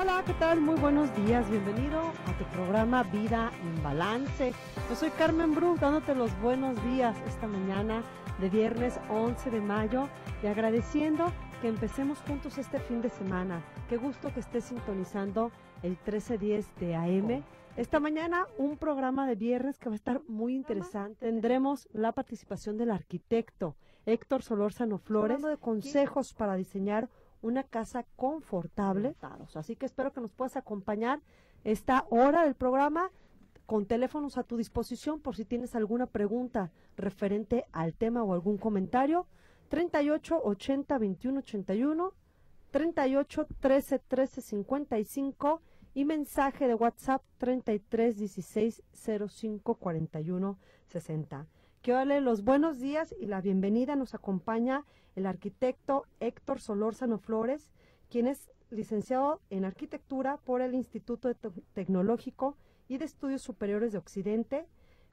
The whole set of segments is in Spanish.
Hola, ¿qué tal? Muy buenos días. Bienvenido a tu programa Vida en Balance. Yo soy Carmen Bru, dándote los buenos días esta mañana de viernes 11 de mayo y agradeciendo que empecemos juntos este fin de semana. Qué gusto que estés sintonizando el 1310 de AM. Esta mañana un programa de viernes que va a estar muy interesante. Tendremos la participación del arquitecto Héctor Solórzano Flores de consejos para diseñar una casa confortable. Así que espero que nos puedas acompañar esta hora del programa con teléfonos a tu disposición por si tienes alguna pregunta referente al tema o algún comentario. 38 80 21 81, 38 13 13 55 y mensaje de WhatsApp 33 16 05 41 60. Quiero darle los buenos días y la bienvenida. Nos acompaña el arquitecto Héctor Solórzano Flores, quien es licenciado en arquitectura por el Instituto Tecnológico y de Estudios Superiores de Occidente,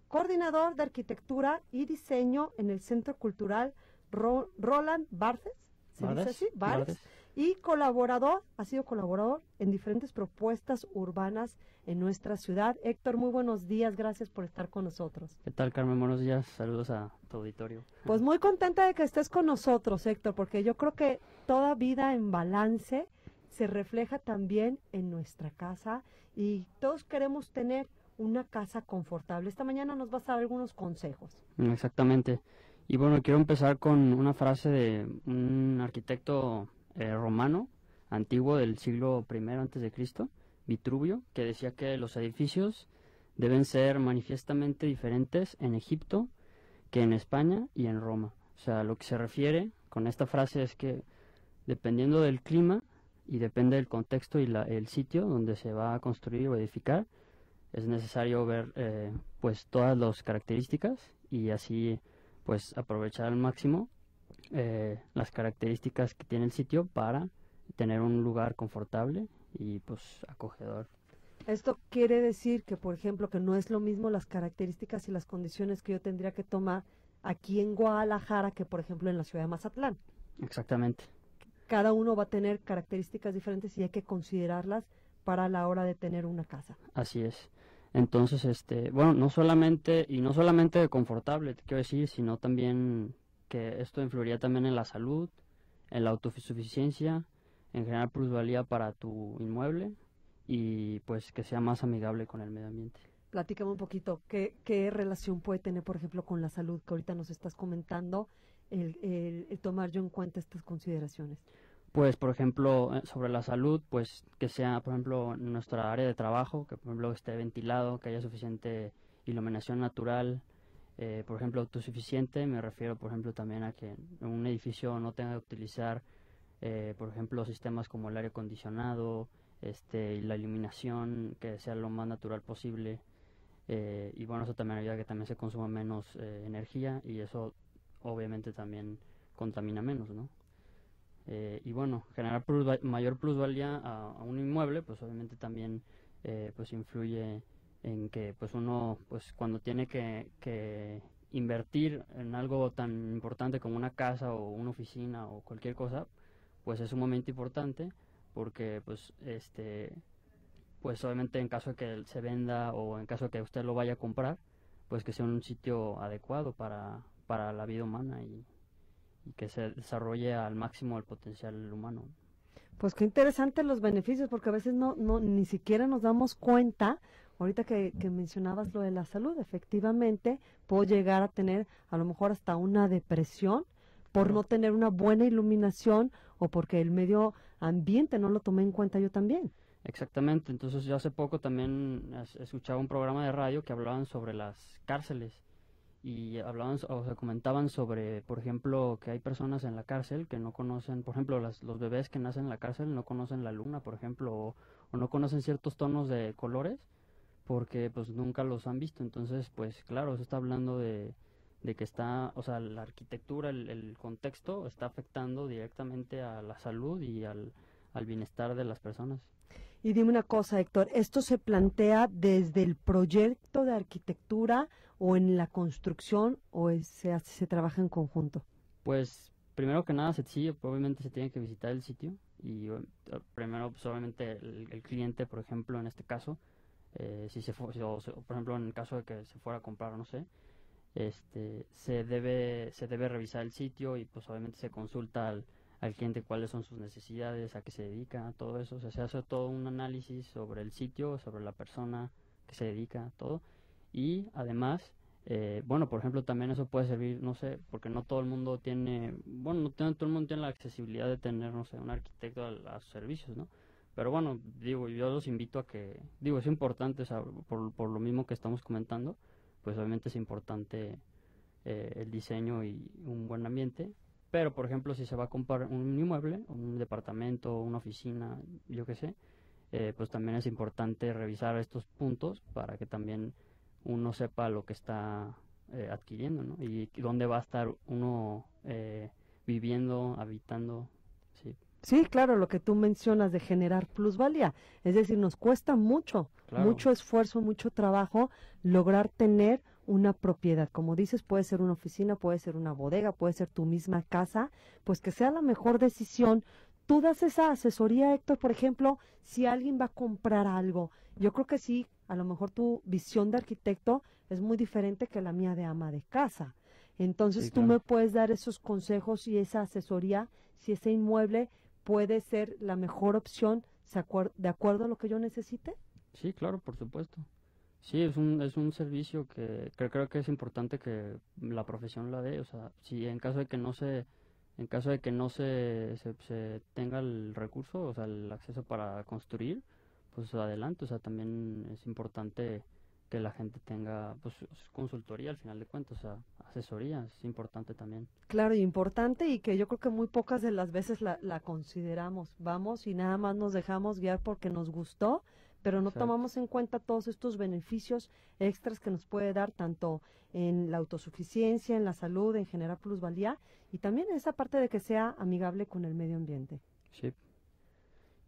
coordinador de arquitectura y diseño en el Centro Cultural Roland Barthes, ¿se dice así? Barthes y colaborador, ha sido colaborador en diferentes propuestas urbanas en nuestra ciudad. Héctor, muy buenos días, gracias por estar con nosotros. ¿Qué tal, Carmen? Buenos días, saludos a tu auditorio. Pues muy contenta de que estés con nosotros, Héctor, porque yo creo que toda vida en balance se refleja también en nuestra casa y todos queremos tener una casa confortable. Esta mañana nos vas a dar algunos consejos. Exactamente. Y bueno, quiero empezar con una frase de un arquitecto eh, romano antiguo del siglo I antes de Cristo, Vitruvio, que decía que los edificios deben ser manifiestamente diferentes en Egipto que en España y en Roma. O sea, lo que se refiere con esta frase es que dependiendo del clima y depende del contexto y el sitio donde se va a construir o edificar, es necesario ver eh, pues todas las características y así pues aprovechar al máximo eh, las características que tiene el sitio para tener un lugar confortable y pues acogedor. Esto quiere decir que, por ejemplo, que no es lo mismo las características y las condiciones que yo tendría que tomar aquí en Guadalajara que, por ejemplo, en la ciudad de Mazatlán. Exactamente. Cada uno va a tener características diferentes y hay que considerarlas para la hora de tener una casa. Así es. Entonces, este, bueno, no solamente y no solamente confortable, te quiero decir, sino también que esto influiría también en la salud, en la autosuficiencia, en generar plusvalía para tu inmueble y pues que sea más amigable con el medio ambiente. Platícame un poquito, ¿qué, qué relación puede tener, por ejemplo, con la salud que ahorita nos estás comentando, el, el, tomar yo en cuenta estas consideraciones? Pues, por ejemplo, eh, sobre la salud, pues que sea, por ejemplo, nuestra área de trabajo, que por ejemplo esté ventilado, que haya suficiente iluminación natural, eh, por ejemplo, autosuficiente, me refiero, por ejemplo, también a que un edificio no tenga que utilizar, eh, por ejemplo, sistemas como el aire acondicionado, este, y la iluminación, que sea lo más natural posible. Eh, y bueno, eso también ayuda a que también se consuma menos energía y eso obviamente también contamina menos, ¿no? y bueno, generar mayor plusvalía a, a, un inmueble, pues obviamente también pues influye en que pues uno pues cuando tiene que, que invertir en algo tan importante como una casa o una oficina o cualquier cosa pues es un momento importante porque pues este pues obviamente en caso de que se venda o en caso de que usted lo vaya a comprar pues que sea un sitio adecuado para, para la vida humana y, y que se desarrolle al máximo el potencial humano. Pues qué interesante los beneficios, porque a veces no, no ni siquiera nos damos cuenta Ahorita que, mencionabas lo de la salud, efectivamente puedo llegar a tener a lo mejor hasta una depresión por no tener una buena iluminación o porque el medio ambiente no lo tomé en cuenta yo también. Exactamente, entonces yo hace poco también escuchaba un programa de radio que hablaban sobre las cárceles y hablaban o se comentaban sobre, por ejemplo, que hay personas en la cárcel que no conocen, por ejemplo, las, los bebés que nacen en la cárcel no conocen la luna, por ejemplo, o, o no conocen ciertos tonos de colores porque pues nunca los han visto. Entonces, pues claro, eso está hablando de, de que está, o sea, la arquitectura, el, contexto está afectando directamente a la salud y al, al bienestar de las personas. Y dime una cosa, Héctor, ¿esto se plantea desde el proyecto de arquitectura o en la construcción o se, se trabaja en conjunto? Pues primero que nada, sencillo, obviamente se tiene que visitar el sitio Y primero, pues obviamente el, cliente, por ejemplo, en este caso, eh, si se fue, por ejemplo, en el caso de que se fuera a comprar, no sé, este, se debe, se debe revisar el sitio y pues obviamente se consulta al, al cliente cuáles son sus necesidades, a qué se dedica, todo eso. O sea, se hace todo un análisis sobre el sitio, sobre la persona que se dedica, todo. Y además, eh, bueno, por ejemplo, también eso puede servir, no sé, porque no todo el mundo tiene, bueno, no todo el mundo tiene la accesibilidad de tener, no sé, un arquitecto a, sus servicios, ¿no? Pero bueno, digo, yo los invito a que, digo, es importante, por, por lo mismo que estamos comentando, pues obviamente es importante eh, el diseño y un buen ambiente, pero, por ejemplo, si se va a comprar un inmueble, un departamento, una oficina, yo qué sé, eh, pues también es importante revisar estos puntos para que también uno sepa lo que está eh, adquiriendo, ¿no? Y dónde va a estar uno eh, viviendo, habitando, sí. Claro, lo que tú mencionas de generar plusvalía. Es decir, nos cuesta mucho, mucho esfuerzo, mucho trabajo lograr tener una propiedad. Como dices, puede ser una oficina, puede ser una bodega, puede ser tu misma casa, pues que sea la mejor decisión. Tú das esa asesoría, Héctor, por ejemplo, si alguien va a comprar algo. Yo creo que sí, a lo mejor tu visión de arquitecto es muy diferente que la mía de ama de casa. Entonces tú me puedes dar esos consejos y esa asesoría si ese inmueble puede ser la mejor opción de acuerdo a lo que yo necesite. Sí, claro, por supuesto. Sí, es un, es un servicio que, creo que es importante que la profesión la dé. O sea, si en caso de que no se, en caso de que no se, se, tenga el recurso, o sea, el acceso para construir, pues adelante. O sea, también es importante que la gente tenga pues consultoría al final de cuentas, o sea, asesoría es importante también. Claro, y importante y que yo creo que muy pocas de las veces la, la consideramos. Vamos y nada más nos dejamos guiar porque nos gustó pero no tomamos en cuenta todos estos beneficios extras que nos puede dar tanto en la autosuficiencia, en la salud, en generar plusvalía y también en esa parte de que sea amigable con el medio ambiente. Sí.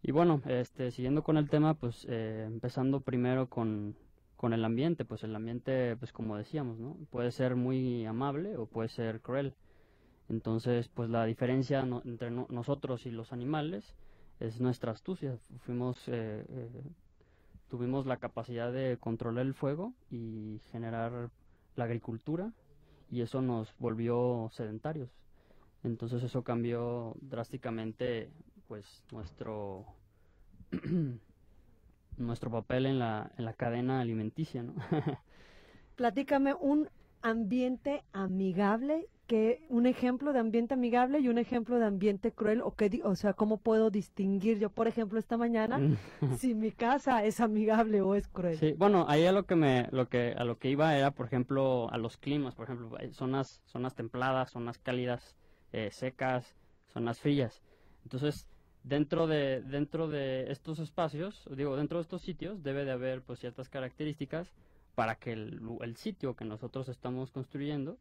Y bueno, este, siguiendo con el tema, pues eh, empezando primero con, con el ambiente, pues el ambiente, pues como decíamos, ¿no? Puede ser muy amable o puede ser cruel. Entonces, pues la diferencia entre nosotros y los animales es nuestra astucia. Fuimos eh, eh, tuvimos la capacidad de controlar el fuego y generar la agricultura y eso nos volvió sedentarios. Entonces eso cambió drásticamente pues nuestro nuestro papel en la, en la cadena alimenticia, ¿no? Platícame un ambiente amigable que un ejemplo de ambiente amigable y un ejemplo de ambiente cruel o que o sea cómo puedo distinguir yo por ejemplo esta mañana mm. si mi casa es amigable o es cruel sí bueno ahí a lo que me lo que a lo que iba era por ejemplo a los climas por ejemplo zonas zonas templadas zonas cálidas eh, secas zonas frías entonces dentro de dentro de estos espacios digo dentro de estos sitios debe de haber pues ciertas características para que el, sitio que nosotros estamos construyendo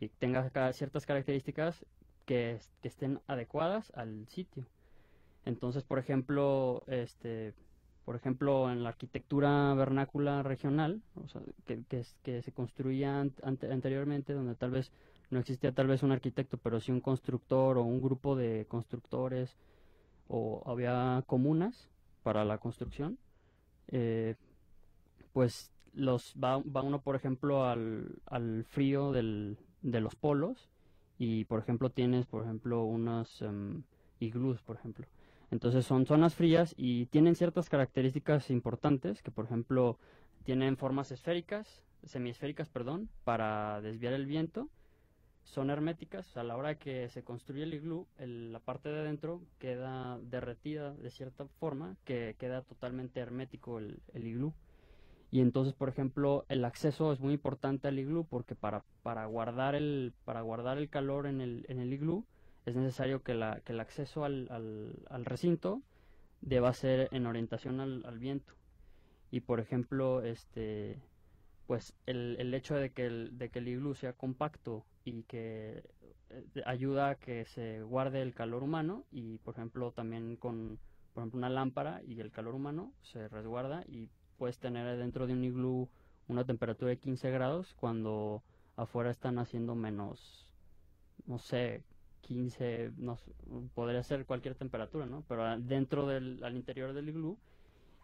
y tenga ciertas características que, estén adecuadas al sitio. Entonces, por ejemplo, este, por ejemplo, en la arquitectura vernácula regional, que, que, se construía anteriormente, donde tal vez no existía tal vez un arquitecto, pero sí un constructor o un grupo de constructores, o había comunas para la construcción, eh, pues los va, uno, por ejemplo, al, al frío del, de los polos y por ejemplo tienes por ejemplo unos um, iglús por ejemplo. Entonces son zonas frías y tienen ciertas características importantes que por ejemplo tienen formas esféricas semiesféricas perdón para desviar el viento son herméticas a la hora que se construye el iglú la parte de adentro queda derretida de cierta forma que queda totalmente hermético el, el iglú y entonces, por ejemplo, el acceso es muy importante al iglú porque para, para, guardar, el, para guardar el calor en el, en el iglú es necesario que, la, que el acceso al, al, recinto deba ser en orientación al, viento. Y por ejemplo, este pues el, el hecho de que el, de que el iglú sea compacto y que eh, ayuda a que se guarde el calor humano y por ejemplo también con por ejemplo una lámpara y el calor humano se resguarda y puedes tener dentro de un iglú una temperatura de 15 grados cuando afuera están haciendo menos, no sé, 15, no, podría ser cualquier temperatura, ¿no? Pero dentro del, al interior del iglú,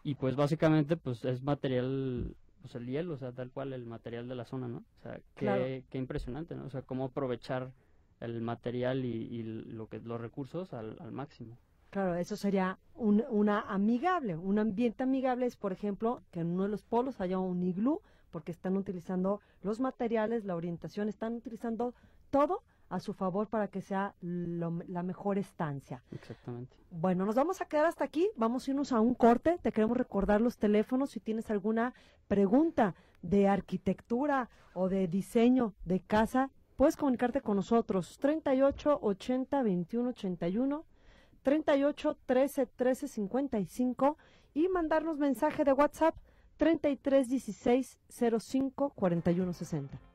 y pues básicamente pues es material, pues el hielo, o sea, tal cual el material de la zona, ¿no? O sea, qué, qué impresionante, ¿no? O sea, cómo aprovechar el material y, lo que los recursos al, al máximo. Claro, eso sería un, una amigable, un ambiente amigable es, por ejemplo, que en uno de los polos haya un iglú, porque están utilizando los materiales, la orientación, están utilizando todo a su favor para que sea la mejor estancia. Exactamente. Bueno, nos vamos a quedar hasta aquí, vamos a irnos a un corte, te queremos recordar los teléfonos si tienes alguna pregunta de arquitectura o de diseño de casa, puedes comunicarte con nosotros 38 80 21 81 38 13 13 55 y mandarnos mensaje de WhatsApp 33 16 05 41 60.